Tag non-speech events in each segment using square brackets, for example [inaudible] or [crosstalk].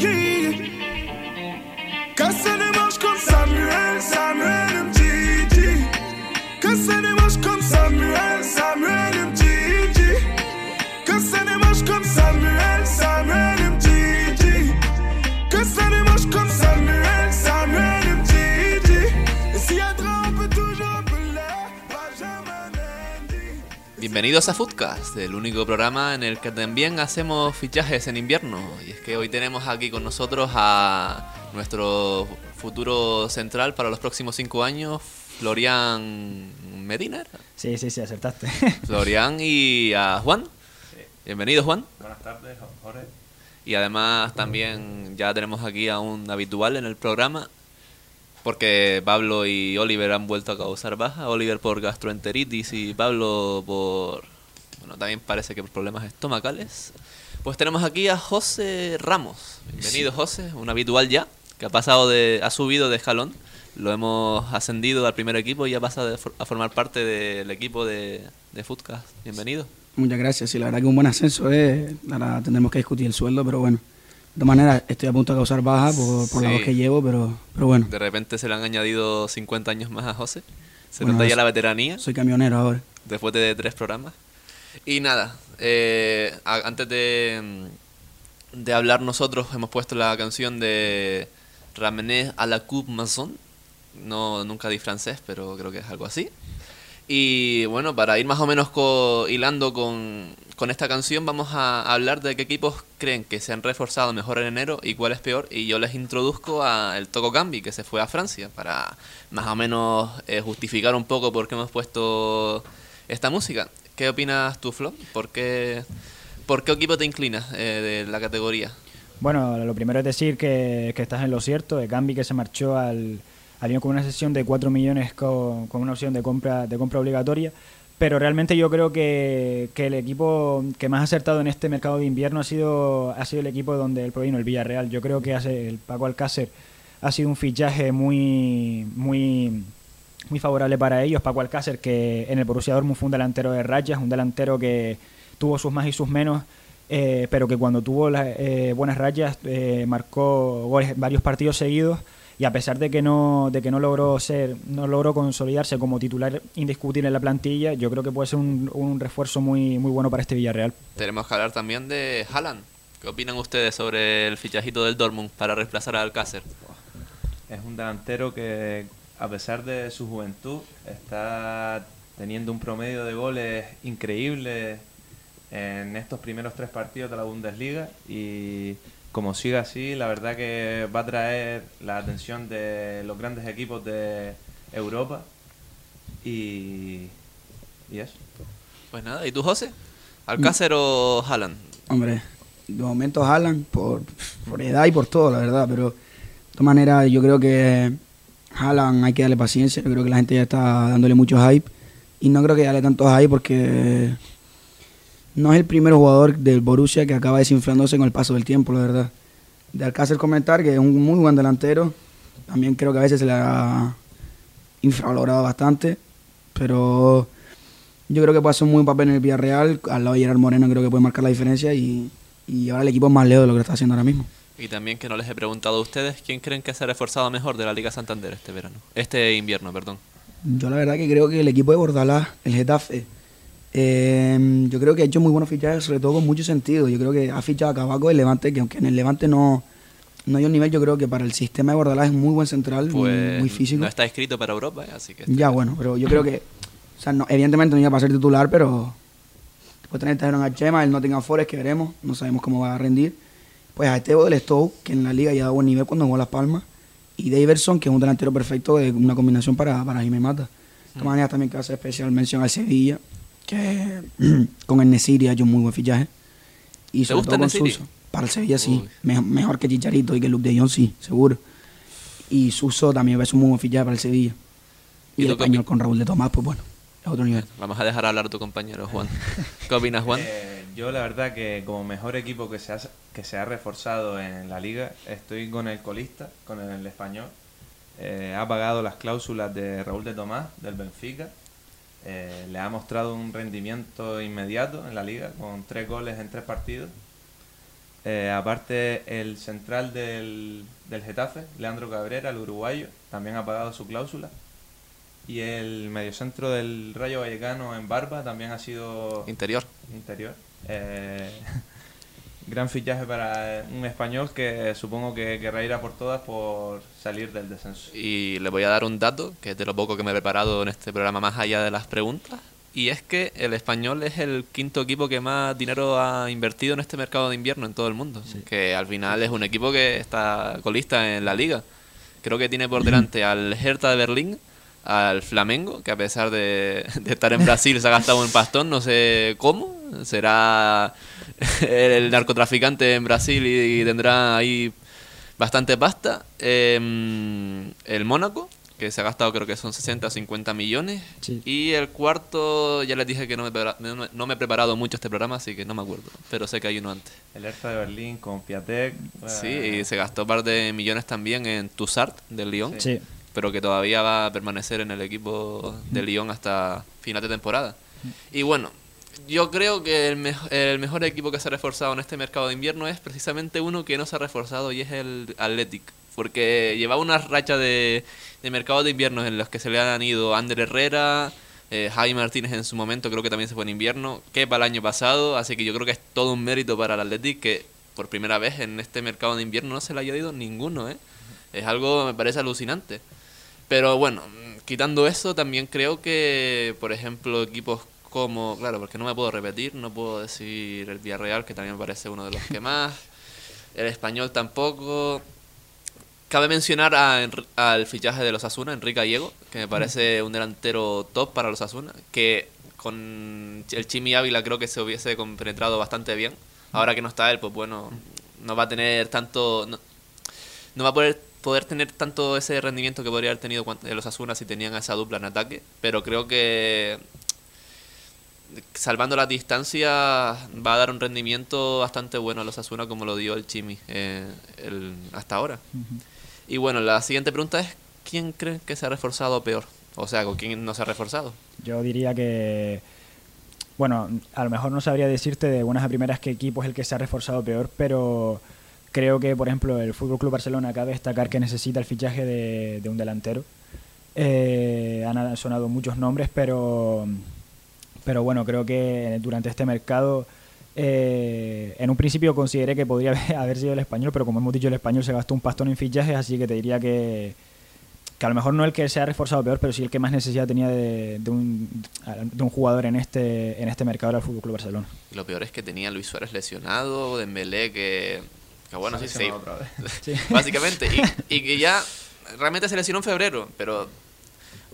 You. Bienvenidos a Foodcast, el único programa en el que también hacemos fichajes en invierno. Y es que hoy tenemos aquí con nosotros a nuestro futuro central para los próximos cinco años, Florian Medina. Sí, sí, sí, acertaste. [laughs] Florian y a Juan. Bienvenido, Juan. Buenas tardes, Jorge. Y además también ya tenemos aquí a un habitual en el programa, porque Pablo y Oliver han vuelto a causar baja. Oliver por gastroenteritis y Pablo por... Bueno, también parece que por problemas estomacales. Pues tenemos aquí a José Ramos. Bienvenido, José, un habitual ya, que ha pasado de... ha subido de escalón. Lo hemos ascendido al primer equipo y ha pasado a formar parte del equipo de, de Footcast. Bienvenido. Muchas gracias. Sí, la verdad que un buen ascenso es. Ahora tendremos que discutir el sueldo, pero bueno. De todas maneras, estoy a punto de causar baja por, por la voz que llevo, pero, pero bueno. De repente se le han añadido 50 años más a José. Se Bueno, nota ya la veteranía Soy camionero ahora. después de tres programas. Y nada, eh, antes de, de hablar nosotros hemos puesto la canción de Ramené à la coupe maçon. No, nunca di francés, pero creo que es algo así. Y bueno, para ir más o menos co- hilando con, con esta canción, vamos a hablar de qué equipos creen que se han reforzado mejor en enero y cuál es peor. Y yo les introduzco a el Toco Cambi, que se fue a Francia, para más o menos eh, justificar un poco por qué hemos puesto esta música. ¿Qué opinas tú, Flo? ¿Por qué, por qué equipo te inclinas eh, de la categoría? Bueno, lo primero es decir que, estás en lo cierto, de Cambi que se marchó al, al con una sesión de 4 millones con, con una opción de compra, de compra obligatoria, pero realmente yo creo que, que el equipo que más ha acertado en este mercado de invierno ha sido, ha sido el equipo donde él provino, el Villarreal. Yo creo que hace, el Paco Alcácer ha sido un fichaje muy, muy, muy favorable para ellos. Paco Alcácer, que en el Borussia Dortmund fue un delantero de rayas, un delantero que tuvo sus más y sus menos, eh, pero que cuando tuvo las eh, buenas rayas eh, marcó varios partidos seguidos y a pesar de que no de que no logró ser no logró consolidarse como titular indiscutible en la plantilla yo creo que puede ser un, un refuerzo muy muy bueno para este Villarreal Tenemos que hablar también de Haaland. ¿Qué opinan ustedes sobre el fichajito del Dortmund para reemplazar a Alcácer? Es un delantero que, a pesar de su juventud, está teniendo un promedio de goles increíble en estos primeros tres partidos de la Bundesliga y como siga así, la verdad que va a traer la atención de los grandes equipos de Europa y, y eso. Pues nada, ¿y tú, José? ¿Alcácer o Haaland? Hombre, de momento Haaland por, por edad y por todo, la verdad, pero de todas maneras yo creo que Haaland hay que darle paciencia, yo creo que la gente ya está dándole mucho hype y no creo que darle tanto hype porque no es el primer jugador del Borussia que acaba desinflándose con el paso del tiempo, la verdad. De Alcácer comentar que es un muy buen delantero, también creo que a veces se le ha infravalorado bastante, pero yo creo que puede hacer un muy buen papel en el Villarreal. Al lado de Gerard Moreno creo que puede marcar la diferencia y, y ahora el equipo es más lejos de lo que está haciendo ahora mismo. Y también que no les he preguntado a ustedes, ¿quién creen que se ha reforzado mejor de la Liga Santander este verano? Este invierno, perdón. Yo la verdad que creo que el equipo de Bordalás, el Getafe, eh, yo creo que ha hecho muy buenos fichajes, sobre todo con mucho sentido. Yo creo que ha fichado a Cabaco del Levante, que aunque en el Levante no, no hay un nivel, yo creo que para el sistema de Bordalás es muy buen central, muy- Pues muy, físico. no está escrito para Europa, ¿eh? así que... Ya, bueno, pero yo creo que, o sea, no, evidentemente no iba a ser titular, pero después tener trajeron a Chema, el Nottingham Forest, que veremos, no sabemos cómo va a rendir. Pues a Estevo del Stoke, que en la liga ya da buen nivel cuando jugó Las Palmas, y Daverson, que es un delantero perfecto, de una combinación para, para Jaime Mata. De todas maneras, también que hace especial mención al Sevilla, que [clears throat] con el Nesiri ha hecho un muy buen fichaje. Y ¿Te sobre gusta todo con Nesiri? Suso. Para el Sevilla sí, mejor, que Chicharito y que Luke de Jong, sí, seguro. Y Suso también es un muy buen fichaje para el Sevilla. ¿Y Y el español con Raúl de Tomás, pues bueno, es otro nivel. Vamos a dejar hablar a tu compañero Juan. ¿Qué opinas, Juan? [laughs] Eh, yo la verdad que como mejor equipo que se, ha, que se ha reforzado en la liga, estoy con el colista, con el español. Eh, ha pagado las cláusulas de Raúl de Tomás, del Benfica. Eh, le ha mostrado un rendimiento inmediato en la liga, con tres goles en tres partidos. Eh, aparte, el central del, del Getafe, Leandro Cabrera, el uruguayo, también ha pagado su cláusula. Y el mediocentro del Rayo Vallecano en Barba también ha sido Interior. interior. Eh, [laughs] gran fichaje para un español que supongo que querrá ir a por todas por salir del descenso. Y le voy a dar un dato, que es de lo poco que me he preparado en este programa más allá de las preguntas. Y es que el español es el quinto equipo que más dinero ha invertido en este mercado de invierno en todo el mundo. Que al final es un equipo que está colista en la liga. Creo que tiene por delante al Hertha de Berlín, al Flamengo, que a pesar de, [laughs] de estar en Brasil se ha gastado un pastón, no sé cómo. Será [laughs] el narcotraficante en Brasil y, y tendrá ahí bastante pasta. Em, el Mónaco, que se ha gastado creo que son 60 o 50 millones. Sí. Y el cuarto, ya les dije que no me, prepara- no me- no me he preparado mucho este programa, así que no me acuerdo. Pero sé que hay uno antes. El Hertha de Berlín con Piatek. Sí, y se gastó un par de millones también en Tussart del Lyon. Sí. Pero que todavía va a permanecer en el equipo de Lyon hasta final de temporada. Y bueno, yo creo que el, mejo- el mejor equipo que se ha reforzado en este mercado de invierno es precisamente uno que no se ha reforzado y es el Athletic. Porque llevaba una racha de, de mercado de invierno en los que se le han ido Ander Herrera, eh, Jaime Martínez en su momento, creo que también se fue en invierno, Kepa el año pasado. Así que yo creo que es todo un mérito para el Athletic que por primera vez en este mercado de invierno no se le haya ido ninguno. ¿eh? Es algo, me parece alucinante. Pero bueno, quitando eso, también creo que, por ejemplo, equipos como, claro, porque no me puedo repetir, no puedo decir el Villarreal, que también me parece uno de los que más, el español tampoco. Cabe mencionar a al fichaje de los Asuna, Enrique Gallego, que me parece un delantero top para los Asuna, que con el Chimi Ávila creo que se hubiese compenetrado bastante bien. Ahora que no está él, pues bueno, no va a tener tanto... No, va a poder, poder tener tanto ese rendimiento que podría haber tenido cuan- los Asuna si tenían esa dupla en ataque, pero creo que salvando las distancias va a dar un rendimiento bastante bueno a los Asuna como lo dio el Chimi eh, el- hasta ahora. Y bueno, la siguiente pregunta es ¿quién creen que se ha reforzado peor? O sea, ¿con quién no se ha reforzado? Yo diría que, bueno, a lo mejor no sabría decirte de buenas a primeras qué equipo es el que se ha reforzado peor, pero creo que, por ejemplo, el Fútbol Club Barcelona cabe destacar que necesita el fichaje de, de un delantero. Eh, han sonado muchos nombres, pero, pero bueno, creo que durante este mercado, eh, en un principio consideré que podría haber- [laughs] haber sido el español, pero como hemos dicho, el español se gastó un pastón en fichajes, así que te diría que, que a lo mejor no el que se ha reforzado peor, pero sí el que más necesidad tenía de, de un, de un jugador en este, en este mercado era el Fútbol Club Barcelona. Y lo peor es que tenía a Luis Suárez lesionado, Dembélé que, que bueno, sí, se sí, llama otra vez. [laughs] básicamente. Y, y que ya realmente se lesionó en febrero, pero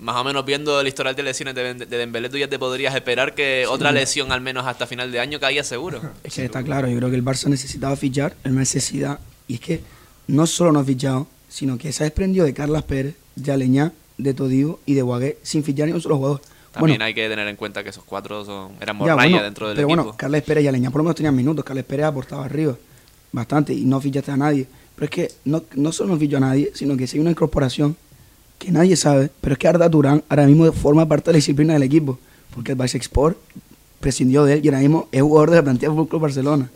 más o menos viendo el historial de lesiones de, de Dembélé, tú ya te podrías esperar que otra lesión al menos hasta final de año caía seguro. [laughs] Es que está claro, yo creo que el Barça necesitaba fichar, el necesidad, y es que no solo no ha fichado, sino que se ha desprendido de Carlas Pérez, de Aleñá, de Todivo y de Guagué sin fichar ni un solo jugador. También Bueno, hay que tener en cuenta que esos cuatro son, eran ya, morralla bueno, dentro del pero equipo. bueno, Carles Pérez y Aleñá por lo menos tenían minutos, Carles Pérez aportaba arriba bastante y no fichaste a nadie. Pero es que no, no solo no fichó a nadie, sino que si hay una incorporación que nadie sabe, pero es que Arda Turán ahora mismo forma parte de la disciplina del equipo, porque el Export prescindió de él y ahora mismo es jugador de la plantilla del Fútbol Club Barcelona.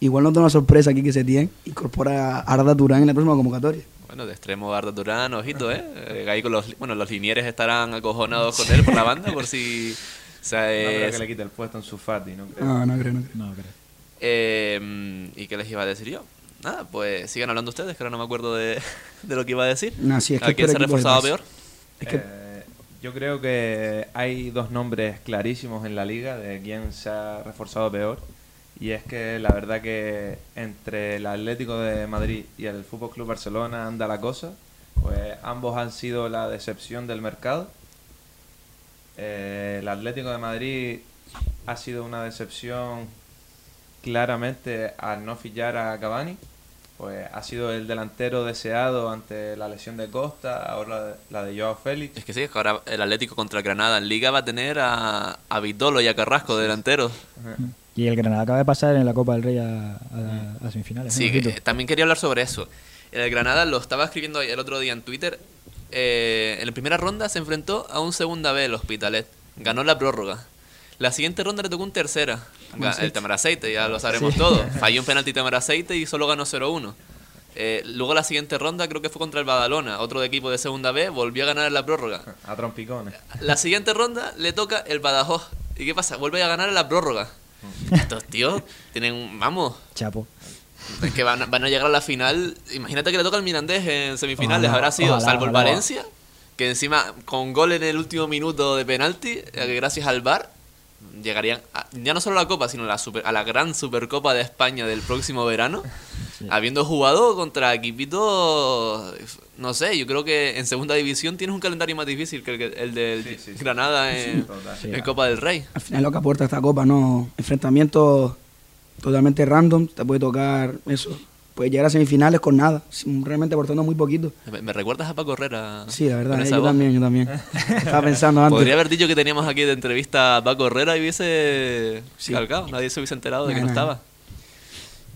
Igual nos da una sorpresa aquí que se tiene, incorpora a Arda Turán en la próxima convocatoria. Bueno, de extremo Arda Durán, ojito, ¿eh? Eh, Ahí con los, bueno, los linieres estarán acojonados con él por la banda, por si... [laughs] O sea, No creo es- que le quite el puesto en su Fati, no creo. No, no creo, no creo. No, creo. Eh, ¿Y qué les iba a decir yo? Nada, pues sigan hablando ustedes, que ahora no me acuerdo de, [laughs] de lo que iba a decir. No, sí, es que ¿A quién se Barça. peor? Es que Eh, yo creo que hay dos nombres clarísimos en la liga de quién se ha reforzado peor. Y es que la verdad que entre el Atlético de Madrid y el Fútbol Club Barcelona anda la cosa. Pues ambos han sido la decepción del mercado. Eh, el Atlético de Madrid ha sido una decepción claramente al no fichar a Cavani. Pues ha sido el delantero deseado ante la lesión de Costa, ahora la de Joao Félix. Es que sí, es que ahora el Atlético contra el Granada en Liga va a tener a, a Vitolo y a Carrasco de delanteros. Y el Granada acaba de pasar en la Copa del Rey a, a- a semifinales. Sí, ¿no? que, eh, también quería hablar sobre eso. El Granada lo estaba escribiendo el otro día en Twitter. eh, en la primera ronda se enfrentó a un segunda B, el Hospitalet. Ganó la prórroga. La siguiente ronda le tocó un tercera. El Temeraceite, ya lo sabremos todos. [laughs] Falló un penalti Temeraceite y solo ganó 0-1. Eh, luego la siguiente ronda creo que fue contra el Badalona, otro equipo de segunda B, volvió a ganar en la prórroga. [laughs] A trompicones. La siguiente ronda le toca el Badajoz. ¿Y qué pasa? Vuelve a ganar en la prórroga. Estos tíos tienen, un- vamos, Chapo. es que van, a- van a llegar a la final. Imagínate que le toca al Mirandés en semifinales. Ojalá, Habrá sido, ojalá, salvo el. Valencia, que encima con gol en el último minuto de penalti, eh, gracias al VAR, llegarían a- ya no solo a la Copa, sino a la, super- a la gran Supercopa de España del próximo verano. [laughs] Habiendo jugado contra equipitos, no sé, yo creo que en segunda división tienes un calendario más difícil que el, que- el del Sí, sí, sí. Granada en Copa del Rey. Al final lo que aporta esta copa, ¿no? Enfrentamientos totalmente random, te puede tocar eso. Puede llegar a semifinales con nada, realmente aportando muy poquito. Me, me recuerdas a Paco Herrera. Sí, la verdad, eh, yo voz? también, yo también. Estaba pensando antes. Podría haber dicho que teníamos aquí de entrevista a Paco Herrera y hubiese Sí. calcado. Nadie se hubiese enterado de que Nah, no estaba.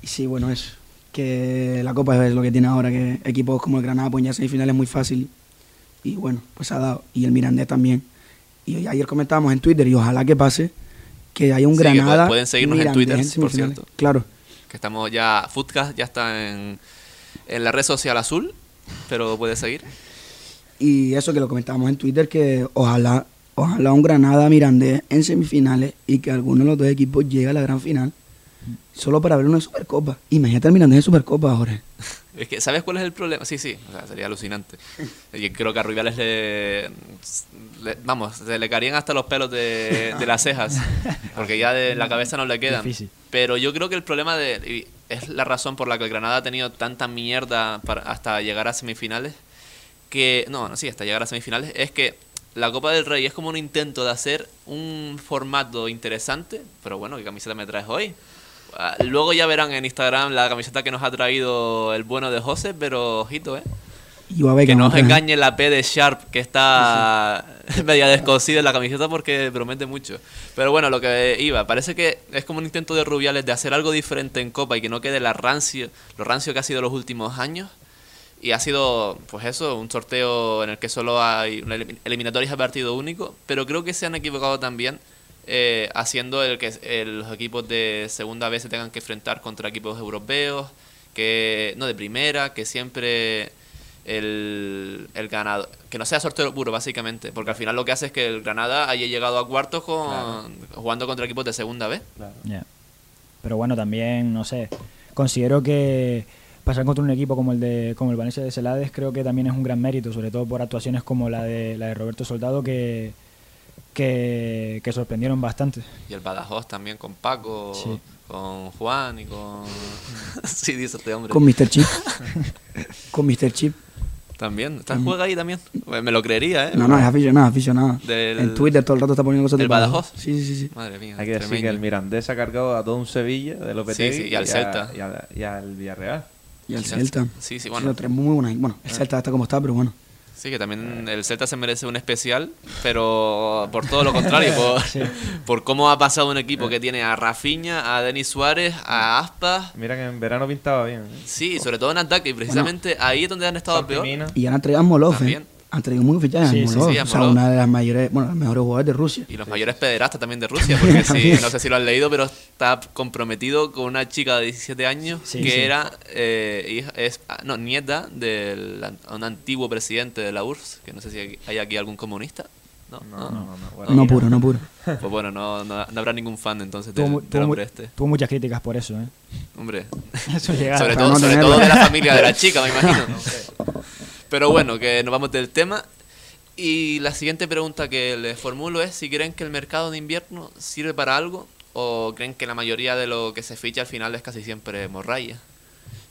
Y sí, bueno, eso. Que la Copa es lo que tiene ahora, que equipos como el Granada pueden llegar a semifinales muy fácil. Y bueno, pues ha dado. Y el Mirandés también. Y ayer comentábamos en Twitter, y ojalá que pase, que haya un Sí, que Granada. pueden seguirnos en Twitter, por cierto. Claro. Que estamos ya. Foodcast ya está en, en la red social azul, pero puede seguir. Y eso que lo comentábamos en Twitter, que ojalá, ojalá un Granada Mirandés en semifinales y que alguno de los dos equipos llegue a la gran final. Solo para ver una Supercopa. Imagínate el Mirandés en Supercopa, Jorge. Es que, ¿sabes cuál es el problema? Sí, sí, o sea, sería alucinante. Yo creo que a Rubiales le, le- Vamos, se le caerían hasta los pelos de, de las cejas, porque ya de la cabeza no le quedan. Difícil. Pero yo creo que el problema de. es la razón por la que el Granada ha tenido tanta mierda para, hasta llegar a semifinales. Que. No, no, sí, hasta llegar a semifinales. Es que la Copa del Rey es como un intento de hacer un formato interesante. Pero bueno, ¿qué camiseta me traes hoy? Ah, Luego ya verán en Instagram la camiseta que nos ha traído el bueno de José, pero ojito, ¿eh? Ver Que no os engañe la P de Sharp, que está [laughs] media descosida en la camiseta porque promete mucho. Pero bueno, lo que iba, parece que es como un intento de Rubiales de hacer algo diferente en Copa y que no quede la rancio, lo rancio que ha sido los últimos años. Y ha sido, pues eso, un sorteo en el que solo hay eliminatorias a partido único, pero creo que se han equivocado también eh, haciendo el que el- los equipos de segunda vez se tengan que enfrentar contra equipos europeos, que no de primera, que siempre el, el ganador, que no sea sorteo puro básicamente, porque al final lo que hace es que el Granada haya llegado a cuartos con, jugando contra equipos de segunda vez. Claro. Pero bueno, también, no sé, considero que pasar contra un equipo como el de como el Valencia de Celades creo que también es un gran mérito, sobre todo por actuaciones como la de la de Roberto Soldado que que, que sorprendieron bastante. Y el Badajoz también con Paco, Sí. con Juan y con... [laughs] sí, dice este hombre. Con Mr. Chip. [laughs] con Mr. Chip. También, ¿está juega ahí también? Me lo creería, ¿eh? No, no, es aficionado, aficionado. Del- En Twitter todo el rato está poniendo cosas ¿Del del Badajoz? Sí, sí, sí. Madre mía. Hay que decir que el Mirandés ha cargado a todo un Sevilla de Lopetegui Sí, sí, y al Celta. Y, al- y al Villarreal. Y el Sí, Celta. sí, sí, Bueno, bueno. tres muy buenas. Bueno, el Celta está como está, pero bueno. Sí, que también el Celta se merece un especial, pero por todo lo contrario, por, [laughs] por cómo ha pasado un equipo que tiene a Rafinha, a Denis Suárez, a Aspas. Mira que en verano pintaba bien. ¿eh? Sí, sobre todo en ataque, y precisamente ahí es donde han estado peor. Y han a Molov, ¿eh? También. Han traído muy fichajes Sí, sí, sí, o sea, una de las mayores, bueno, los mejores jugadores de Rusia. Y los mayores pederastas también de Rusia, [laughs] porque sí, no sé si lo han leído, pero está comprometido con una chica de 17 años Sí, que sí. era eh, hija- es, ah, no, nieta del an- un antiguo presidente de la URSS, que no sé si hay- aquí algún comunista. No, No, no. no, no. bueno. No puro, no puro. Pues bueno, no, no, no habrá ningún fan entonces Tuvo, del, del tuvo hombre este. tuvo muchas críticas por eso, ¿eh? Hombre, [laughs] Eso llega sobre todo, no sobre todo de la familia de la chica, me imagino. [laughs] Pero bueno, que nos vamos del tema. Y la siguiente pregunta que les formulo es si creen que el mercado de invierno sirve para algo o creen que la mayoría de lo que se ficha al final es casi siempre morralla.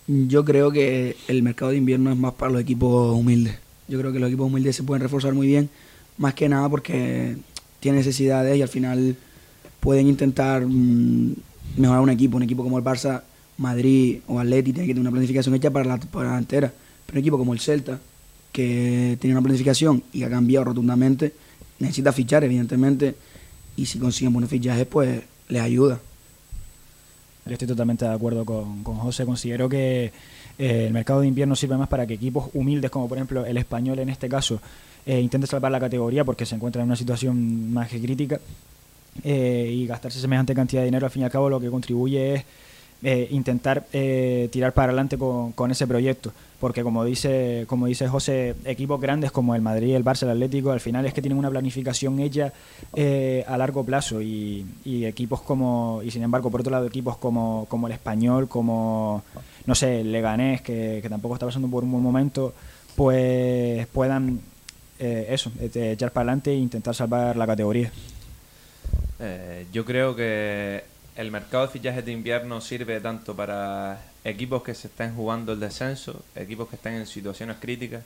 Yo creo que el mercado de invierno es más para los equipos humildes. Yo creo que los equipos humildes se pueden reforzar muy bien, más que nada porque tienen necesidades y al final pueden intentar mm, mejorar un equipo. Un equipo como el Barça, Madrid o Atleti tiene que tener una planificación hecha para la temporada entera. Pero un equipo como el Celta, que tiene una planificación y ha cambiado rotundamente, necesita fichar, evidentemente, y si consiguen buenos fichajes, pues les ayuda. Yo estoy totalmente de acuerdo con, con José. Considero que eh, el mercado de invierno sirve más para que equipos humildes, como por ejemplo el español en este caso, eh, intente salvar la categoría porque se encuentra en una situación más crítica. eh, y gastarse semejante cantidad de dinero, al fin y al cabo lo que contribuye es eh, intentar eh, tirar para adelante con, con, ese proyecto. Porque como dice, como dice José, equipos grandes como el Madrid, el Barça, Atlético, al final es que tienen una planificación hecha eh, a largo plazo y, equipos como, y sin embargo, por otro lado, equipos como, como el Español, como, no sé, el Leganés, que, que tampoco está pasando por un buen momento, pues puedan eso, echar para adelante e intentar salvar la categoría. Yo creo que el mercado de fichajes de invierno sirve tanto para equipos que se estén jugando el descenso, equipos que estén en situaciones críticas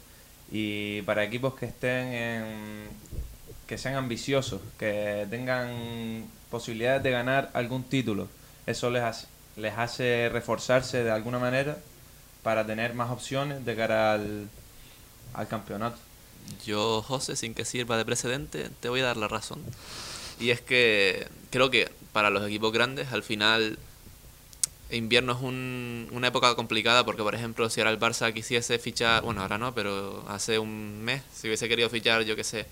y para equipos que estén en, que sean ambiciosos, que tengan posibilidades de ganar algún título. Eso les hace, les hace reforzarse de alguna manera para tener más opciones de cara al, al campeonato. Yo, José, sin que sirva de precedente, te voy a dar la razón. Y es que creo que para los equipos grandes, al final, invierno es un, una época complicada porque, por ejemplo, si ahora el Barça quisiese fichar, bueno, ahora no, pero hace un mes, si hubiese querido fichar, yo qué sé,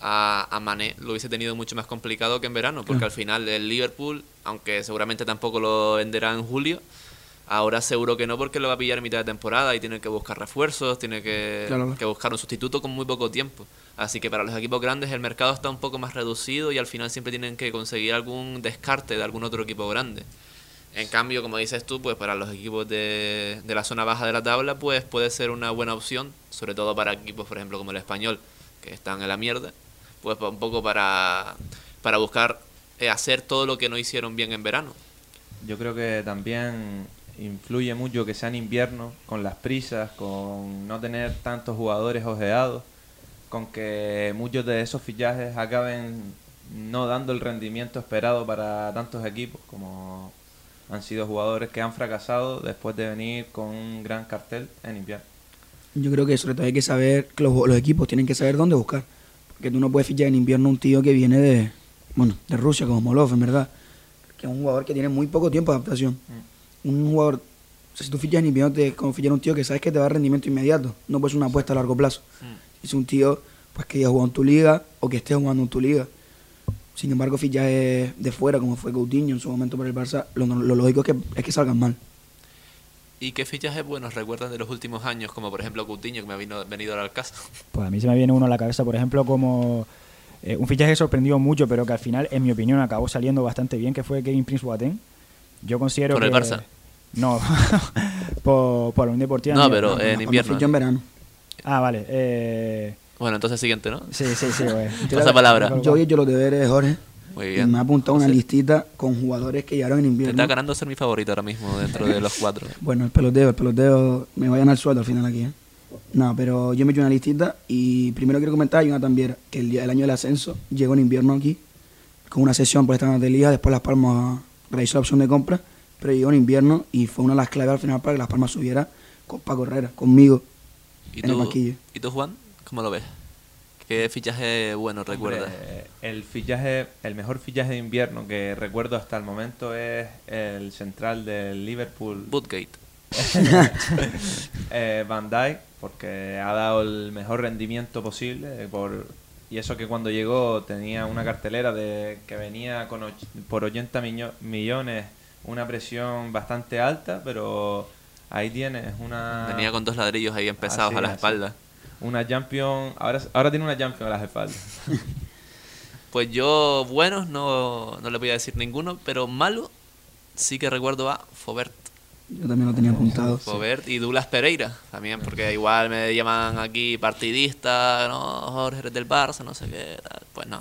a, a Mané, lo hubiese tenido mucho más complicado que en verano, porque al final el Liverpool, aunque seguramente tampoco lo venderá en julio, Ahora seguro que no porque lo va a pillar en mitad de temporada y tiene que buscar refuerzos, tiene que, claro. que, buscar un sustituto con muy poco tiempo. Así que para los equipos grandes el mercado está un poco más reducido y al final siempre tienen que conseguir algún descarte de algún otro equipo grande. En cambio, como dices tú, pues para los equipos de, de la zona baja de la tabla, pues puede ser una buena opción, sobre todo para equipos, por ejemplo, como el español, que están en la mierda, pues un poco para, para buscar eh, hacer todo lo que no hicieron bien en verano. Yo creo que también influye mucho que sea en invierno, con las prisas, con no tener tantos jugadores ojeados, con que muchos de esos fichajes acaben no dando el rendimiento esperado para tantos equipos, como han sido jugadores que han fracasado después de venir con un gran cartel en invierno. Yo creo que sobre todo hay que saber, que los, los equipos tienen que saber dónde buscar, porque tú no puedes fichar en invierno un tío que viene de, bueno, de Rusia, como Molov, en verdad, que es un jugador que tiene muy poco tiempo de adaptación. Mm un jugador, o sea, si tú fichas en invierno, te como fichar un tío que sabes que te va a dar rendimiento inmediato, no puedes una apuesta a largo plazo. Mm. Es un tío pues que ya jugado en tu liga o que esté jugando en tu liga. Sin embargo, fichajes de fuera, como fue Coutinho en su momento por el Barça, lo, lo lógico es que, es que salgan mal. ¿Y qué fichajes buenos recuerdan de los últimos años? Como por ejemplo Coutinho, que me ha vino, venido al caso. Pues a mí se me viene uno a la cabeza, por ejemplo, como eh, un fichaje que sorprendió mucho, pero que al final, en mi opinión, acabó saliendo bastante bien, que fue Kevin Prince Boateng. Yo considero ¿Por que... el Barça? No, [laughs] por, por la Unión Deportiva. No, pero en invierno. en verano. Ah, vale. Eh... Bueno, entonces siguiente, ¿no? Sí, sí, sí. Güey. [laughs] Pasa palabra. Yo he hecho los deberes, Jorge. Muy bien. Y me ha apuntado una listita con jugadores que llegaron en Te invierno. está ganando ser mi favorito ahora mismo dentro de los cuatro. [laughs] Bueno, el peloteo, el peloteo me vayan al sueldo al final aquí, ¿eh? No, pero yo me he hecho una listita y primero quiero comentar a Jonathan Viera, que el, día, el año del ascenso llegó en invierno aquí, con una sesión por esta de liga, después Las Palmas realizó la opción de compra, pero llegó en invierno y fue una de las claves al final para que Las Palmas subiera con Paco Herrera, conmigo, ¿Y en el tú, banquillo. ¿Y tú, Juan? ¿Cómo lo ves? ¿Qué fichaje bueno recuerdas? Hombre, el fichaje, el mejor fichaje de invierno que recuerdo hasta el momento es el central del Liverpool, Bootgate. [laughs] [laughs] eh, Van Dijk, porque ha dado el mejor rendimiento posible. Por, y eso que cuando llegó tenía una cartelera de que venía con och- por 80 miño- millones, una presión bastante alta, pero ahí tienes una... Venía con dos ladrillos ahí empezados Así a la es, espalda. Una Champion, ahora, ahora tiene una Champion a las espaldas. [laughs] Pues yo, buenos, no, no le voy a decir ninguno, pero malo sí que recuerdo a Fobert. Yo también lo tenía apuntado. Fobert y Douglas Pereira también, porque igual me llaman aquí partidista, ¿no? Jorge eres del Barça, no sé qué, tal. Pues no.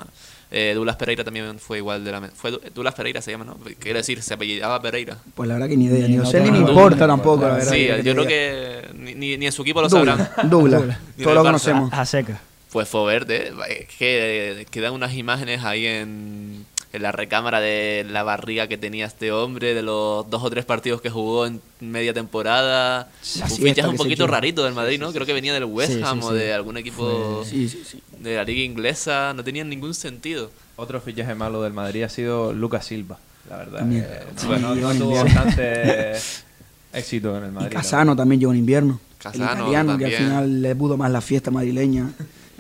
Eh, Douglas Pereira también fue igual de la... Fue Douglas Pereira se llama, ¿no? Quiere decir, se apellidaba Pereira. Pues la verdad que ni idea, ni Ni lo sé, ni me importa tampoco, la verdad. Sí, que yo creo que ni, ni, en su equipo lo Douglas, sabrán. Douglas, todos lo conocemos. A, a seca. Pues Fobert, eh, que quedan unas imágenes ahí en, en la recámara de la barriga que tenía este hombre, de los dos o tres partidos que jugó en media temporada. La un fichaje un poquito rarito del Madrid, ¿no? Creo que venía del West Sí, sí, Ham o sí. de algún equipo Sí, sí, sí. de la liga inglesa. No tenían ningún sentido. Otro fichaje malo del Madrid ha sido Lucas Silva, la verdad. También. Eh, Sí, bueno, no tuvo bastante [laughs] éxito en el Madrid. Casano también llegó en invierno. Casano el italiano que al también. final le pudo más la fiesta madrileña.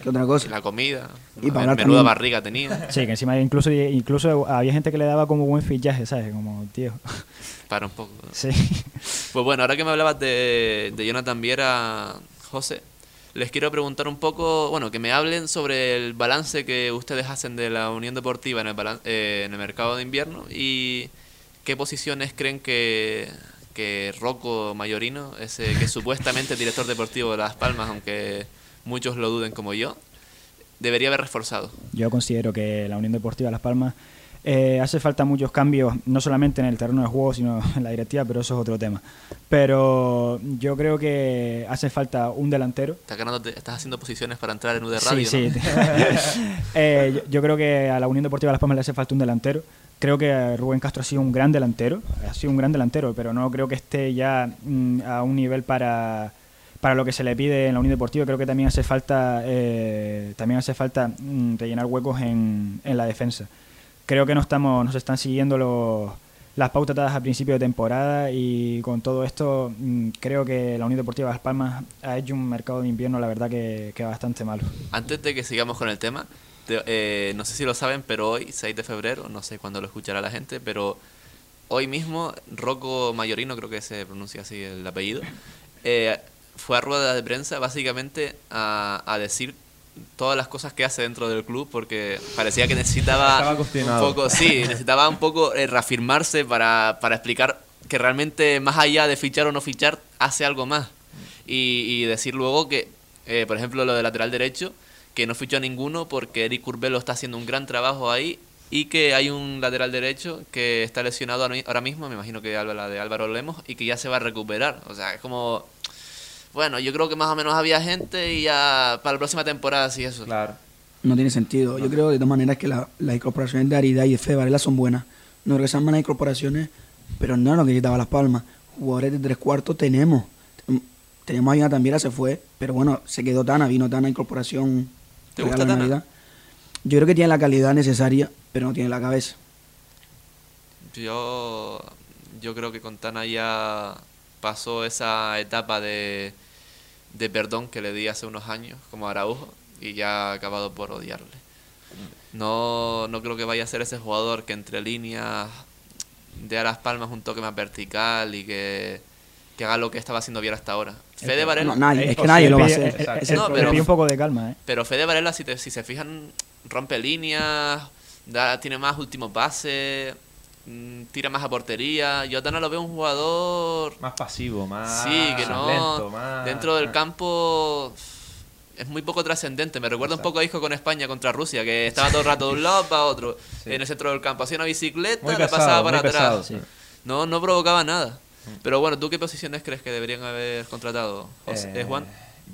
¿Qué otra cosa? La comida, Y para hablar menuda también- barriga tenía. Sí, que encima incluso, incluso había gente que le daba como buen fichaje, ¿sabes? Como, tío. Para un poco. Sí. Pues bueno, ahora que me hablabas de, de Jonathan Viera, José, les quiero preguntar un poco, bueno, que me hablen sobre el balance que ustedes hacen de la Unión Deportiva en el, balan- eh, en el mercado de invierno y qué posiciones creen que, que Rocco Mayorino, ese que es supuestamente director deportivo de Las Palmas, aunque muchos lo duden como yo, debería haber reforzado. Yo considero que la Unión Deportiva Las Palmas eh, hace falta muchos cambios, no solamente en el terreno de juego, sino [laughs] en la directiva, pero eso es otro tema. Pero yo creo que hace falta un delantero. Estás, ganando, estás haciendo posiciones para entrar en UD Sí, Radio, sí. ¿no? [laughs] [laughs] Eh, yo, yo creo que a la Unión Deportiva Las Palmas le hace falta un delantero. Creo que Rubén Castro ha sido un gran delantero, ha sido un gran delantero, pero no creo que esté ya mm, a un nivel para, para lo que se le pide en la Unión Deportiva. Creo que también hace falta eh, también hace falta mm, rellenar huecos en, en la defensa. Creo que no estamos, nos están siguiendo los, las pautas dadas a principio de temporada y con todo esto mm, creo que la Unión Deportiva Las Palmas ha hecho un mercado de invierno la verdad que, que bastante malo. Antes de que sigamos con el tema, te- eh, no sé si lo saben, pero hoy, 6 de febrero, no sé cuándo lo escuchará la gente, pero hoy mismo Rocco Mayorino, creo que se pronuncia así el apellido, eh, fue a rueda de prensa básicamente a, a decir todas las cosas que hace dentro del club porque parecía que necesitaba [laughs] un poco, sí, [laughs] necesitaba un poco eh, reafirmarse para, para explicar que realmente más allá de fichar o no fichar, hace algo más. Y, y decir luego que, eh, por ejemplo, lo de lateral derecho, que no fichó a ninguno porque Eric Curbelo está haciendo un gran trabajo ahí y que hay un lateral derecho que está lesionado ahora mi- ahora mismo, me imagino que habla de Álvaro Lemos, y que ya se va a recuperar. O sea, es como... Bueno, yo creo que más o menos había gente y ya para la próxima temporada sí eso. Claro. No tiene sentido. Yo creo de todas maneras que la- las incorporaciones de Arida y de Fe Varela son buenas. No creo que sean malas incorporaciones, pero no lo que necesitaba Las Palmas. Jugadores de tres cuartos tenemos. Ten- Tenemos a Jonathan Viera, se fue, pero bueno, se quedó Tana, vino Tana, incorporación. ¿Te gusta de Tana? Navidad. Yo creo que tiene la calidad necesaria, pero no tiene la cabeza. Yo, yo creo que con Tana ya pasó esa etapa de, de perdón que le di hace unos años, como Araujo, y ya ha acabado por odiarle. No, no creo que vaya a ser ese jugador que entre líneas dé a las palmas un toque más vertical y que, que haga lo que estaba haciendo bien hasta ahora. Fede Varela, No, nadie, es que nadie lo va a hacer. No, pero- pide un poco de calma, ¿eh? pero Fede Varela, si, te- si se fijan, rompe líneas, da, tiene más último pase, tira más a portería. Yo a lo veo un jugador Más pasivo, más Sí, que no. lento, más... Dentro del Ah. campo es muy poco trascendente. Me recuerda un poco a Isco con España contra Rusia, que estaba todo el rato de un [laughs] lado para otro. Sí. En el centro del campo hacía una bicicleta, Muy la pesado, pasaba para atrás. pesado. Sí. No, no provocaba nada. Pero bueno, ¿tú qué posiciones crees que deberían haber contratado, José- Eh, eh, Juan?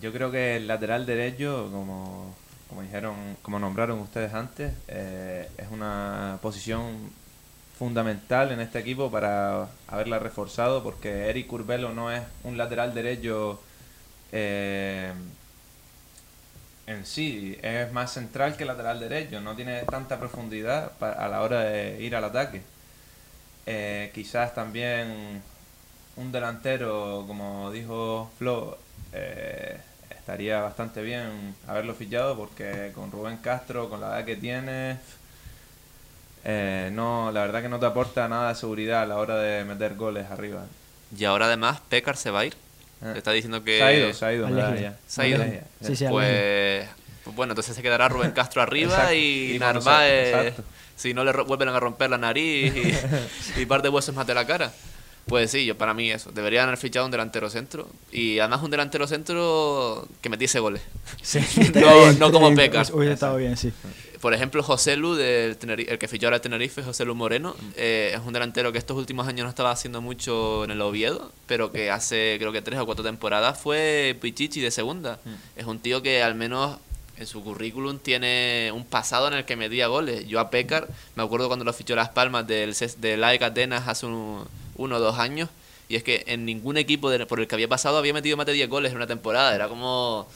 Yo creo que el lateral derecho, como, como dijeron, como nombraron ustedes antes, eh, es una posición fundamental en este equipo para haberla reforzado, porque Eric Curbelo no es un lateral derecho eh, en sí, es más central que lateral derecho, no tiene tanta profundidad a la hora de ir al ataque. Eh, quizás también un delantero, como dijo Flo, eh, estaría bastante bien haberlo fichado porque con Rubén Castro, con la edad que tiene, eh, no, la verdad que no te aporta nada de seguridad a la hora de meter goles arriba. Y ahora además Pekar se va a ir. Ah. Te está diciendo que... Se ha ido, se ha ido, ya. Se ha ido. Sí, sí, Pues, pues bueno, entonces se quedará Rubén Castro arriba Exacto. y, Y Narváez, si no le vuelven a romper la nariz y, [laughs] y par de huesos más de la cara. Pues sí, yo para mí eso. Deberían haber fichado un delantero centro. Y además un delantero centro que metiese goles. Sí. [laughs] No, no como Pecas. Hubiese estado bien, sí. Por ejemplo, José Lu, del Teneri- el que fichó ahora el Tenerife, José Lu Moreno, eh, es un delantero que estos últimos años no estaba haciendo mucho en el Oviedo, pero que hace creo que tres o cuatro temporadas fue Pichichi de segunda. Es un tío que al menos en su currículum tiene un pasado en el que medía goles. Yo a Pécar, me acuerdo cuando lo fichó Las Palmas del, del AEK Atenas hace un- uno o dos años, y es que en ningún equipo de- por el que había pasado había metido más de 10 goles en una temporada. Era como...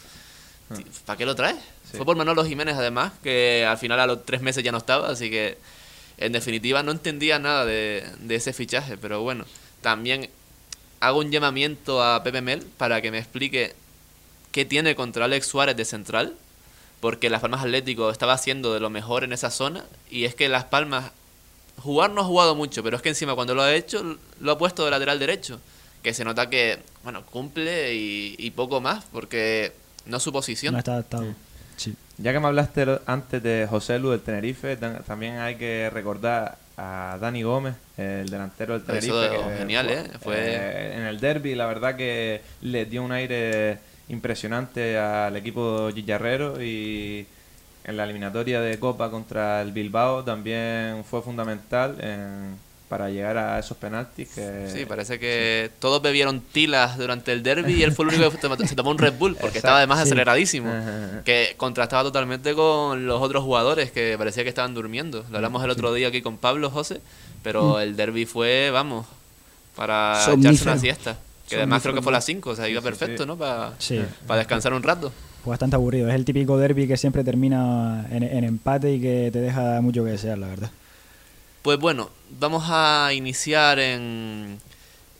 ¿Para qué lo traes? Sí. Fue por Manolo Jiménez, además, que al final a los tres meses ya no estaba, así que en definitiva no entendía nada de, de ese fichaje. Pero bueno, también hago un llamamiento a Pepe Mel para que me explique qué tiene contra Alex Suárez de central, porque Las Palmas Atlético estaba haciendo de lo mejor en esa zona y es que Las Palmas jugar no ha jugado mucho, pero es que encima cuando lo ha hecho lo ha puesto de lateral derecho, que se nota que bueno cumple y, y poco más porque no es su posición. No está adaptado. Ya que me hablaste antes de José Lu del Tenerife, también hay que recordar a Dani Gómez, el delantero del Tenerife. Eso, que genial, ¿eh? Fue- eh, en el derby, la verdad que le dio un aire impresionante al equipo guillarrero y en la eliminatoria de Copa contra el Bilbao también fue fundamental en- para llegar a esos penaltis. Que, Sí, parece que todos bebieron tilas durante el derby y él fue el único que se tomó un Red Bull porque Exacto, estaba además sí. aceleradísimo. Ajá. Que contrastaba totalmente con los otros jugadores que parecía que estaban durmiendo. Lo hablamos el otro día aquí con Pablo, José, pero el derby fue, vamos, para echarse una siesta. Que además creo que fue a las 5, o sea, iba Sí, sí, perfecto, sí. ¿no? Para Sí. descansar un rato. Fue bastante aburrido. Es el típico derby que siempre termina en, en empate y que te deja mucho que desear, la verdad. Pues bueno, vamos a iniciar en,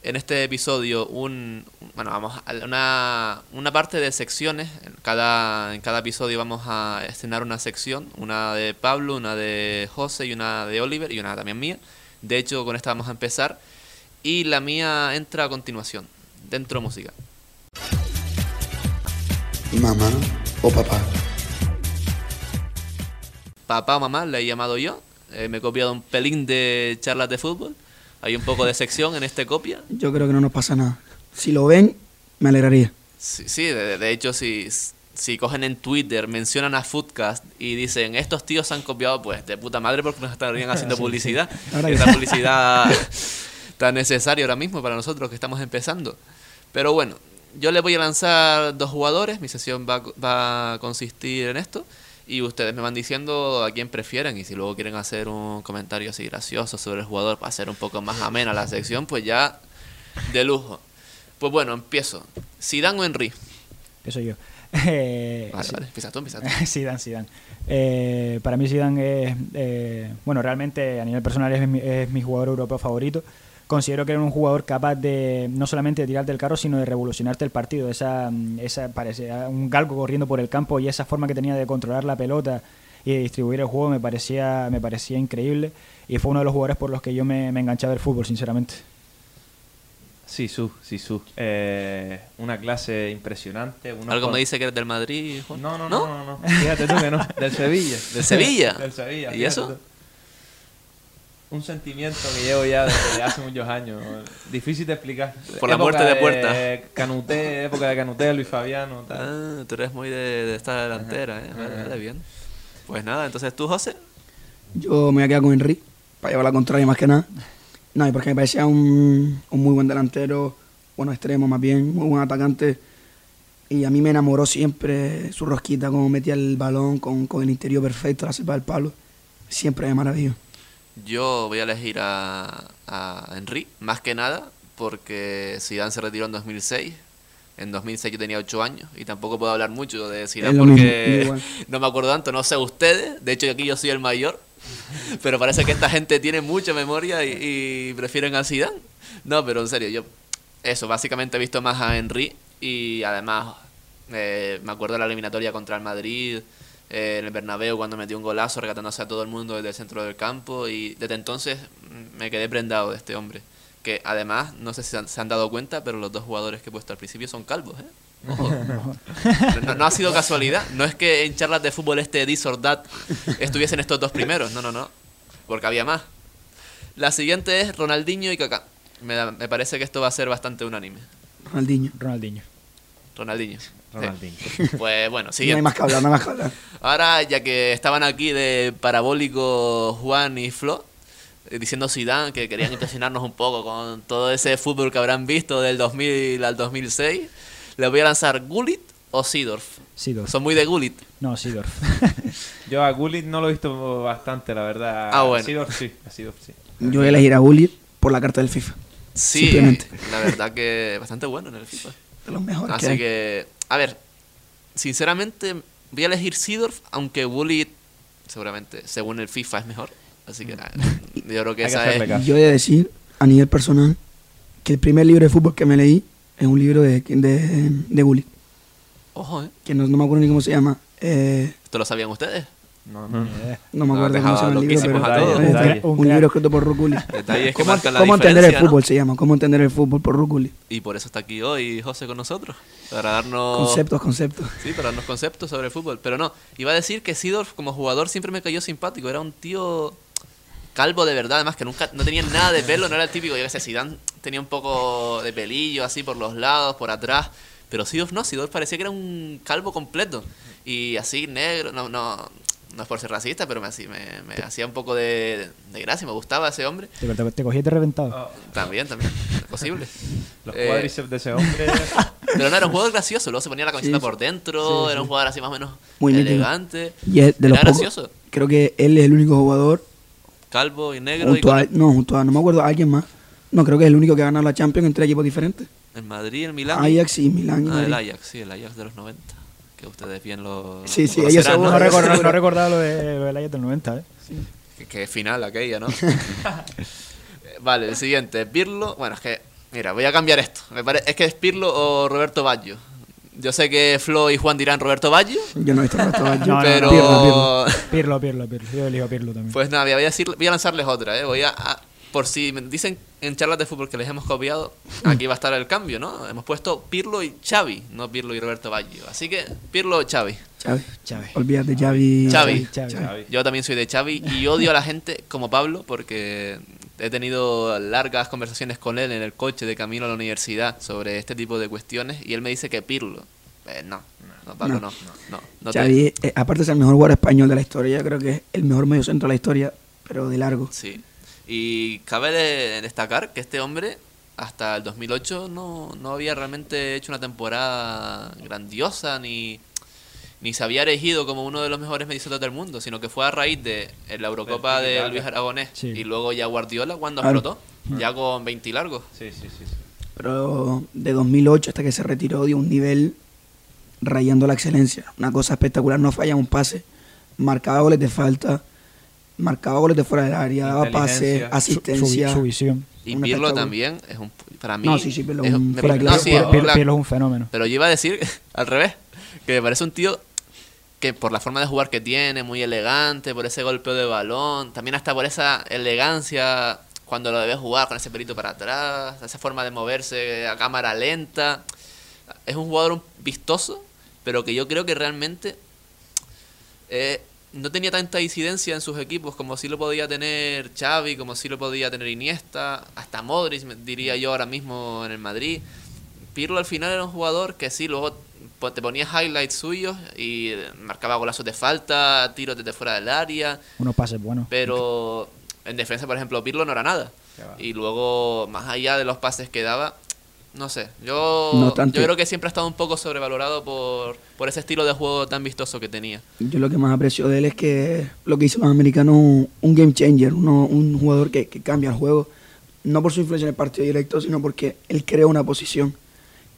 en este episodio un bueno, vamos a una, una parte de secciones. En cada, en cada episodio vamos a estrenar una sección, una de Pablo, una de José y una de Oliver y una también mía. De hecho, con esta vamos a empezar. Y la mía entra a continuación, dentro música. Mamá o papá. Papá o mamá le he llamado yo. Eh, me he copiado un pelín de charlas de fútbol. Hay un poco de sección en este copia. Yo creo que no nos pasa nada. Si lo ven, me alegraría. Sí, sí, de, de hecho, si, si cogen en Twitter, mencionan a Foodcast y dicen, estos tíos se han copiado, pues de puta madre porque nos estarían [laughs] haciendo Sí, publicidad. Que Esa sí. publicidad [laughs] tan necesaria ahora mismo para nosotros que estamos empezando. Pero bueno, yo les voy a lanzar dos jugadores, mi sesión va, va a consistir en esto. Y ustedes me van diciendo a quién prefieren y si luego quieren hacer un comentario así gracioso sobre el jugador para hacer un poco más amena la sección, pues ya de lujo. Pues bueno, empiezo. Zidane o Henry. Eso yo. Eh, Vale, [laughs] vale, empieza tú, empieza tú. [laughs] Zidane, Zidane. Eh, para mí Zidane es, eh, bueno, realmente a nivel personal es mi, es mi jugador europeo favorito. Considero que era un jugador capaz de no solamente de tirarte el carro, sino de revolucionarte el partido. Esa, mm, esa parecía un galgo corriendo por el campo y esa forma que tenía de controlar la pelota y de distribuir el juego me parecía, me parecía increíble. Y fue uno de los jugadores por los que yo me, me enganché a ver fútbol, sinceramente. Sisu, Sisu. Eh, una clase impresionante. Algo con- me dice que eres del Madrid, Juan. No, no, no, no, no. Fíjate tú que no. [laughs] Del Sevilla. ¿Del Sevilla? Del Sevilla. ¿Y eso? tú. Un sentimiento que llevo ya desde hace muchos años. Difícil de explicar. Por la Época muerte de Puerta. Canuté, época de Canuté, Luis Fabiano, tal. Ah, tú eres muy de, de esta delantera, ¿eh? Vale, vale, bien. Pues nada, entonces tú, José. Yo me voy a quedar con Henry, para llevar la contraria más que nada. No, y porque me parecía un, un muy buen delantero, bueno extremo más bien, muy buen atacante. Y a mí me enamoró siempre su rosquita, cómo metía el balón con, con el interior perfecto, la cepa del palo. Siempre me maravilló. Yo voy a elegir a, a Henry, más que nada, porque Zidane se retiró en 2006. En 2006 yo tenía 8 años y tampoco puedo hablar mucho de Zidane mismo, porque [laughs] no me acuerdo tanto, no sé ustedes. De hecho, aquí yo soy el mayor. [laughs] Pero parece que esta gente tiene mucha memoria y, y prefieren a Zidane. No, pero en serio, yo eso, básicamente he visto más a Henry y además eh, me acuerdo de la eliminatoria contra el Madrid eh, en el Bernabéu cuando metió un golazo regatándose a todo el mundo desde el centro del campo y desde entonces me quedé prendado de este hombre. Que además, no sé si se han, se han dado cuenta, pero los dos jugadores que he puesto al principio son calvos, ¿eh? [laughs] No ha sido casualidad. No es que en charlas de fútbol este This or That estuviesen estos dos primeros. No, no, no. Porque había más. La siguiente es Ronaldinho y Kaká. Me, da- me parece que esto va a ser bastante unánime. Ronaldinho. Ronaldinho. Ronaldinho. Sí. Ronaldinho. [laughs] Pues bueno, No hay siguiente. más que hablar, no hay más que hablar. [laughs] Ahora, ya que estaban aquí de parabólico Juan y Flo, eh, diciendo Zidane que querían impresionarnos un poco con todo ese fútbol que habrán visto del 2000 al 2006, les voy a lanzar Gullit o Sidorf. Sidorf. Son muy de Gullit. No, Sidorf. [laughs] Yo a Gullit no lo he visto bastante, la verdad. Ah, bueno. A Sidorf sí, a Sidorf sí. Yo voy a elegir a Gullit por la carta del FIFA. Sí, Simplemente. la verdad que bastante bueno en el FIFA. De los mejores que Así hay. que, a ver, sinceramente voy a elegir Sidorf, aunque Gullit seguramente, según el FIFA, es mejor. Así que nada, yo creo que esa es... caso. Yo he de decir, a nivel personal, que el primer libro de fútbol que me leí es un libro de, de, de Gullit. Ojo, ¿eh? que no, no me acuerdo ni cómo se llama. Eh, ¿Esto lo sabían ustedes? No, no. Eh, no me acuerdo cómo se llama el libro, pero un- Detalle. un, Un libro escrito por. Detalles que ¿Cómo, marcan la cómo entender el fútbol se llama? ¿Cómo entender el fútbol por Rukuli? Y por eso está aquí hoy José con nosotros. Para darnos. Conceptos, conceptos. Sí, para darnos conceptos sobre el fútbol. Pero no, iba a decir que Sidorf como jugador siempre me cayó simpático. Era un tío calvo de verdad, además que nunca no tenía nada de pelo, no era el típico, yo que sé, Zidane tenía un poco de pelillo así por los lados, por atrás, pero Sidorf no, Sidorf parecía que era un calvo completo y así negro, no no no es por ser racista, pero me, hacía- me, me hacía un poco de, de gracia, me gustaba ese hombre. te, te, te cogí y te reventado. Oh, También, también, es posible. [laughs] los Eh, cuádriceps de ese hombre. [laughs] Pero no, era un jugador gracioso, luego se ponía la camiseta Sí, sí. por dentro, Sí, era un sí. jugador así más o menos Muy elegante. Y es de los era pocos- gracioso. Creo que él es el único jugador Calvo y negro junto a, no, junto a, no me acuerdo, a alguien más. No, creo que es el único que ha ganado la Champions en tres equipos diferentes. en Madrid, en Milán. Ajax y Milán. y Ah, el. Ajax, sí, el Ajax de los 90. Que ustedes bien lo. Sí, sí, lo ellos seguro. No, ¿no? recordaba, no [laughs] recordaba lo, de, lo del Ajax del 90, ¿eh? Que, que final aquella, ¿no? [laughs] Vale, el siguiente. Pirlo. Bueno, es que. Mira, voy a cambiar esto. Me pare- Es que es Pirlo o Roberto Baggio. Yo sé que Flo y Juan dirán Roberto Baggio, Yo no he visto [laughs] No, no, pero. Pirlo, Pirlo. Pirlo, Pirlo, Pirlo. Yo elijo Pirlo también. Pues nada, voy a, decir, voy a lanzarles otra, ¿eh? Voy a, a- por si me dicen en charlas de fútbol que les hemos copiado, aquí va a estar el cambio, ¿no? Hemos puesto Pirlo y Xavi, no Pirlo y Roberto Baggio. Así que Pirlo o Xavi. Xavi. Xavi. Olvídate, Xavi. Xavi. Xavi. Xavi. Yo también soy de Xavi y odio a la gente como Pablo porque he tenido largas conversaciones con él en el coche de camino a la universidad sobre este tipo de cuestiones y él me dice que Pirlo. Eh, no, no, Pablo, no. No. no, no te- eh, aparte ser el mejor jugador español de la historia, yo creo que es el mejor medio centro de la historia, pero de largo. Sí. Y cabe de- destacar que este hombre hasta el 2008 no, no había realmente hecho una temporada grandiosa ni, ni se había erigido como uno de los mejores mediocentros del mundo, sino que fue a raíz de la Eurocopa Del de. Luis Aragonés Sí. y luego ya Guardiola cuando explotó, ya con 20 y largos. Sí, sí, sí. sí. Pero de 2008 hasta que se retiró dio un nivel rayando la excelencia. Una cosa espectacular, no falla un pase, marcaba goles de falta, marcaba goles de fuera del área, daba pase, Inteligencia. Su, asistencia. su- su visión. Y Pirlo también es un para mí No, sí, sí, Pirlo es un me- no, sí, Pirlo, es Pirlo- un Pirlo es un fenómeno. Pero yo iba a decir [laughs] al revés, que me parece un tío que por la forma de jugar que tiene, muy elegante, por ese golpeo de balón, también hasta por esa elegancia cuando lo debes jugar con ese pelito para atrás, esa forma de moverse a cámara lenta. Es un jugador un- vistoso, pero que yo creo que realmente eh, no tenía tanta incidencia en sus equipos como sí lo podía tener Xavi, como sí lo podía tener Iniesta, hasta Modric, diría yo ahora mismo en el Madrid. Pirlo al final era un jugador que sí, luego te ponía highlights suyos y eh, marcaba golazos de falta, tiros desde fuera del área, Unos pases buenos. pero en defensa, por ejemplo, Pirlo no era nada. Y luego, más allá de los pases que daba, no sé, yo, No yo creo que siempre ha estado un poco sobrevalorado por, por ese estilo de juego tan vistoso que tenía. Yo lo que más aprecio de él es que lo que hizo los americanos, un, game changer, uno- un jugador que, que cambia el juego, no por su influencia en el partido directo, sino porque él creó una posición,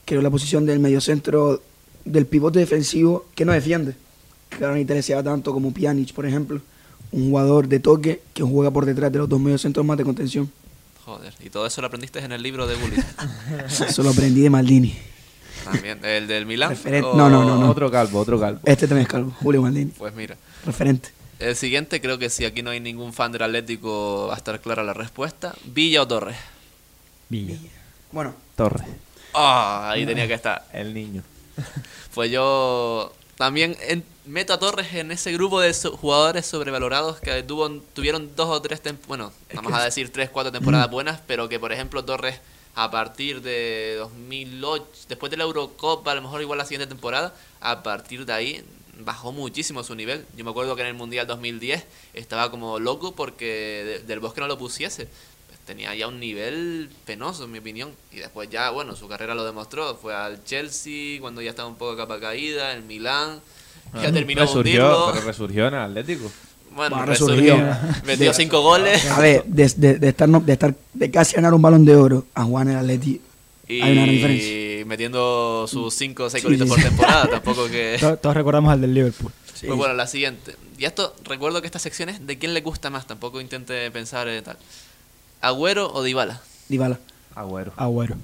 creó la posición del mediocentro, del pivote defensivo que no defiende, que te deseaba tanto como Pjanic, por ejemplo, un jugador de toque que juega por detrás de los dos mediocentros más de contención. Joder, y todo eso lo aprendiste en el libro de Bully. [laughs] Eso lo aprendí de Maldini. También, el del Milán. Referente- o- no, no, no, no. Otro calvo, otro calvo. Este también es calvo, Julio Maldini, Pues mira, referente. el siguiente creo que si aquí no hay ningún fan del Atlético va a estar clara la respuesta. Villa o Torres. Villa. Bueno, Torres, Ah, ahí tenía que estar. el niño. Pues yo también en- meto a Torres en ese grupo de so- jugadores sobrevalorados que tuvo, tuvieron dos o tres, bueno, vamos a decir tres, cuatro temporadas buenas, pero que por ejemplo Torres a partir de 2008, después de la Eurocopa, a lo mejor igual la siguiente temporada, a partir de ahí bajó muchísimo su nivel. Yo me acuerdo que en el Mundial 2010 estaba como loco porque de- del Bosque no lo pusiese. Tenía ya un nivel penoso, en mi opinión. Y después ya, bueno, su carrera lo demostró. Fue al Chelsea, cuando ya estaba un poco capa caída, el Milán. Ya terminó resurgió, pero resurgió en el Atlético. Bueno, Bueno, resurgió. resurgió. Metió De- cinco goles. A ver, de, de- de estar, no- de estar de casi ganar un balón de oro a Juan el Atleti, hay una diferencia. Y metiendo sus cinco o seis Sí, golitos sí, por temporada. Tampoco que... [laughs] To- Todos recordamos al del Liverpool. Sí. Pues bueno, la siguiente. Y esto, recuerdo que esta sección es de quién le gusta más. Tampoco intente pensar en tal. ¿Agüero o Dybala? Dybala, Agüero. Agüero.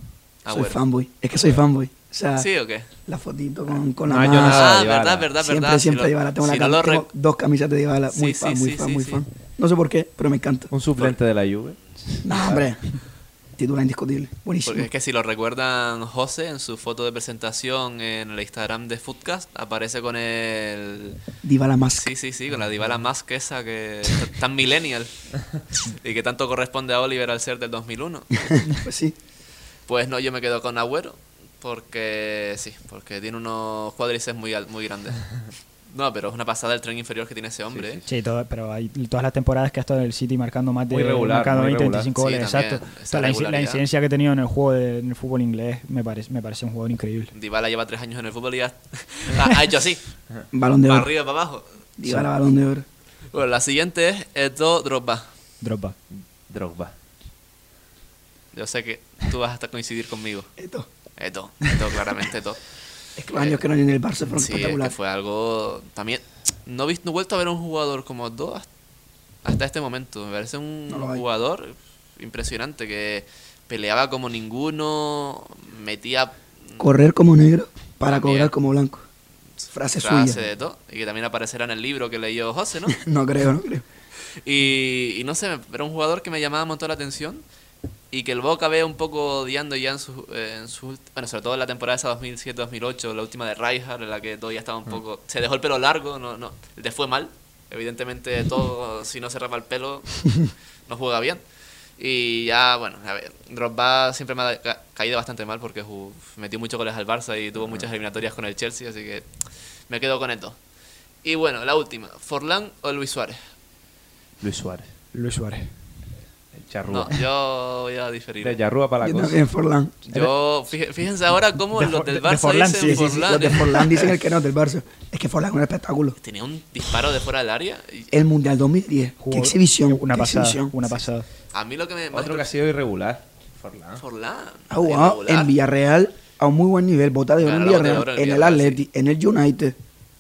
soy fanboy. Es que soy fanboy. sea, ¿Sí o qué? la fotito con, con No la masa. nada. Ah, verdad, verdad, siempre, verdad. siempre Si Dybala. Tengo, la no tengo dos camisetas de Dybala. Muy Sí, fan, sí, muy sí, fan, sí, muy sí. fan. No sé por qué, pero me encanta. Un suplente de la Juve. No, hombre. Titular indiscutible. Buenísimo. Porque es que si lo recuerdan, José en su foto de presentación en el Instagram de Foodcast aparece con el... Dybala Mask. Sí, sí, sí, con la Dybala Mask esa que es [laughs] tan millennial y que tanto corresponde a Oliver al ser del 2001. [laughs] pues sí. Pues no, yo me quedo con Agüero porque sí, porque tiene unos cuádriceps muy, muy grandes. No, pero es una pasada el tren inferior que tiene ese hombre. ¿eh? Sí, todo, pero hay todas las temporadas que ha estado en el City marcando más de Muy regular, marcando muy 20, regular. 25 Sí, goles, exacto. O sea, la, incidencia que ha tenido en el juego de- en el fútbol inglés me parece me parece un jugador increíble. Dybala lleva tres años en el fútbol y ya [laughs] ha, ha hecho así, Balón de para oro. arriba, para abajo. Dybala, balón de oro. Bueno, la siguiente es Edo Drogba. Drogba. Drogba. Yo sé que tú vas a coincidir conmigo. Esto. Eto, Eto, claramente Eto. [laughs] Es que los años que no hay en el Barça fueron Sí, es que espectaculares. fue algo. También. No he, visto, no he vuelto a ver a un jugador como Eto hasta- hasta este momento. Me parece un No jugador impresionante que peleaba como ninguno, metía Correr como negro para También. cobrar como blanco. Frase frase suya. de todo. Y que también aparecerá en el libro que leyó José, ¿no? [laughs] No creo, no creo. Y, y no sé, era un jugador que me llamaba montón la atención y que el Boca ve un poco odiando ya en su, eh, en su bueno, sobre todo en la temporada esa 2007-2008, la última de Rijkaard, en la que todo ya estaba un poco, se dejó el pelo largo, no, no, le fue mal, evidentemente todo, si no se rapa el pelo, [laughs] no juega bien. Y ya, bueno, a ver, Drogba siempre me ha ca- caído bastante mal porque uf, metió muchos goles al Barça y tuvo muchas eliminatorias con el Chelsea, así que me quedo con esto. Y bueno, la última, Forlán o Luis Suárez. Luis Suárez. Luis Suárez. El charrúa. No, yo voy a diferir. De Charrúa para la Yo cosa. también, Forlán. Yo, fíj- fíjense ahora cómo De los del de- de Barça Forlán, dicen Sí, sí, sí. Forlán. Los de Forlán dicen el que no es del Barça. Es que Forlán es un espectáculo. Tenía un disparo de fuera del área. y El Mundial 2010. Jugó- qué exhibición. Una qué pasada. exhibición. Una pasada. A mí lo que me... Otro que ha sido irregular. Forlán. Forlán. Ha jugado irregular. en Villarreal a un muy buen nivel. Bota de oro en Villarreal. En el Atleti, en el United.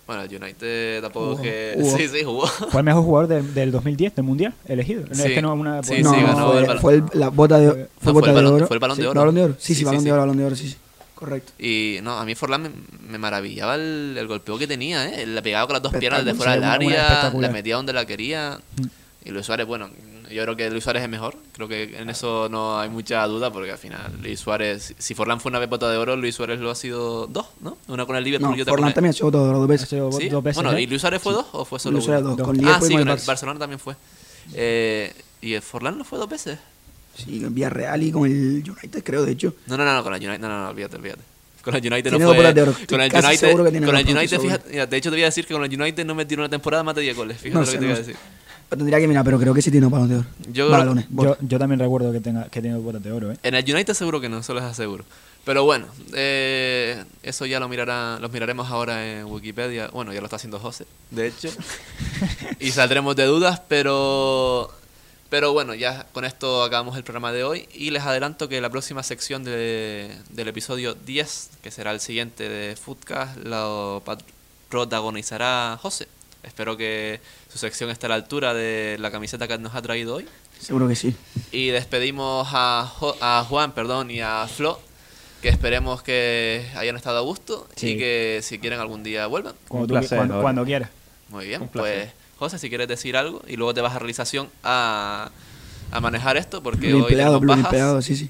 Bueno, el United tampoco Jugó, que... jugó. [laughs] Sí, sí, jugó. Fue el mejor jugador del- del 2010, del Mundial, elegido. No, Sí. Es que no una... Sí, no, sí, ganó fue, el balón. fue el- la bota de, fue No, fue bota de oro. fue el balón de Sí, oro. balón de oro. Sí, sí, Sí, sí, balón de oro, balón de oro, sí, sí. Correcto. Y no, a mí Forlán me, me maravillaba el, el golpeo que tenía, ¿eh? Le pegaba con las dos piernas de fuera del área, la metía donde la quería. Mm. Y Luis Suárez, bueno, yo creo que Luis Suárez es mejor. Creo que en eso no hay mucha duda porque al final Luis Suárez, si Forlán fue una vez bota de oro, Luis Suárez lo ha sido dos, ¿no? Una con el Liverpool No, y otra Forlán con el... también ha sido todo dos Ha veces. sido ¿Sí? dos veces. Bueno, ¿eh? ¿y Luis Suárez fue dos o fue solo Luis Suárez uno? dos, Dos. con Ah, Liverpool sí, y con con el. Barcelona también fue. Eh, ¿Y el Forlán no fue dos veces? Sí, en Villarreal y con el United, creo, de hecho. No, no, no, no, con el United, no, no, no, olvídate, olvídate. Con el United Tiene no dos fue. de oro, Con el United, seguro que tiene con dos el United, fíjate, mira, de hecho te voy a decir que con el United no metieron una temporada más de 10 goles. Fíjate No lo sé, que te no voy a sé. decir. Tendría que mirar, pero creo que sí tiene un balón de oro. Yo Balones, Yo, yo también recuerdo que tenga que tiene botas de oro, ¿eh? En el United seguro que no, eso les aseguro. Pero bueno, eh, eso ya lo mirará, los miraremos ahora en Wikipedia. Bueno, ya lo está haciendo José, de hecho. [laughs] y saldremos de dudas, pero pero bueno, ya con esto acabamos el programa de hoy y les adelanto que la próxima sección de- del episodio 10, que será el siguiente de Foodcast, lo protagonizará José. Espero que su sección esté a la altura de la camiseta que nos ha traído hoy. Seguro que sí. Y despedimos a, Jo- a Juan perdón, y a Flo, que esperemos que hayan estado a gusto Sí. y que si quieren algún día vuelvan. Cuando, Un tú- placer, cuando, quieras. Muy bien, pues. José, si quieres decir algo y luego te vas a realización a, a manejar esto porque Blue hoy empleado, tenemos Blue bajas. empleado, sí, sí.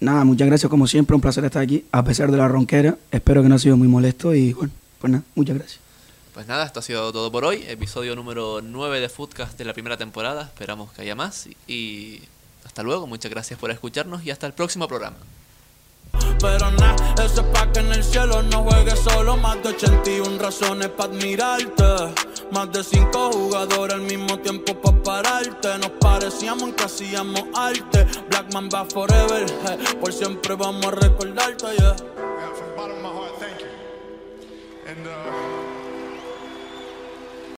Nada, muchas gracias como siempre, un placer estar aquí, a pesar de la ronquera. Espero que no ha sido muy molesto y bueno, pues nada, muchas gracias. Pues nada, esto ha sido todo por hoy. Episodio número 9 de Foodcast de la primera temporada. Esperamos que haya más. Y hasta luego. Muchas gracias por escucharnos y hasta el próximo programa. Pero nada, eso es pa' que en el cielo no juegues solo. Más de 81 razones pa' admirarte. Más de 5 jugadores al mismo tiempo pa' pararte. Nos parecíamos en que hacíamos arte. Black Man va forever, hey. por siempre vamos a recordarte, yeah. yeah from bottom of my heart, thank you. And, uh...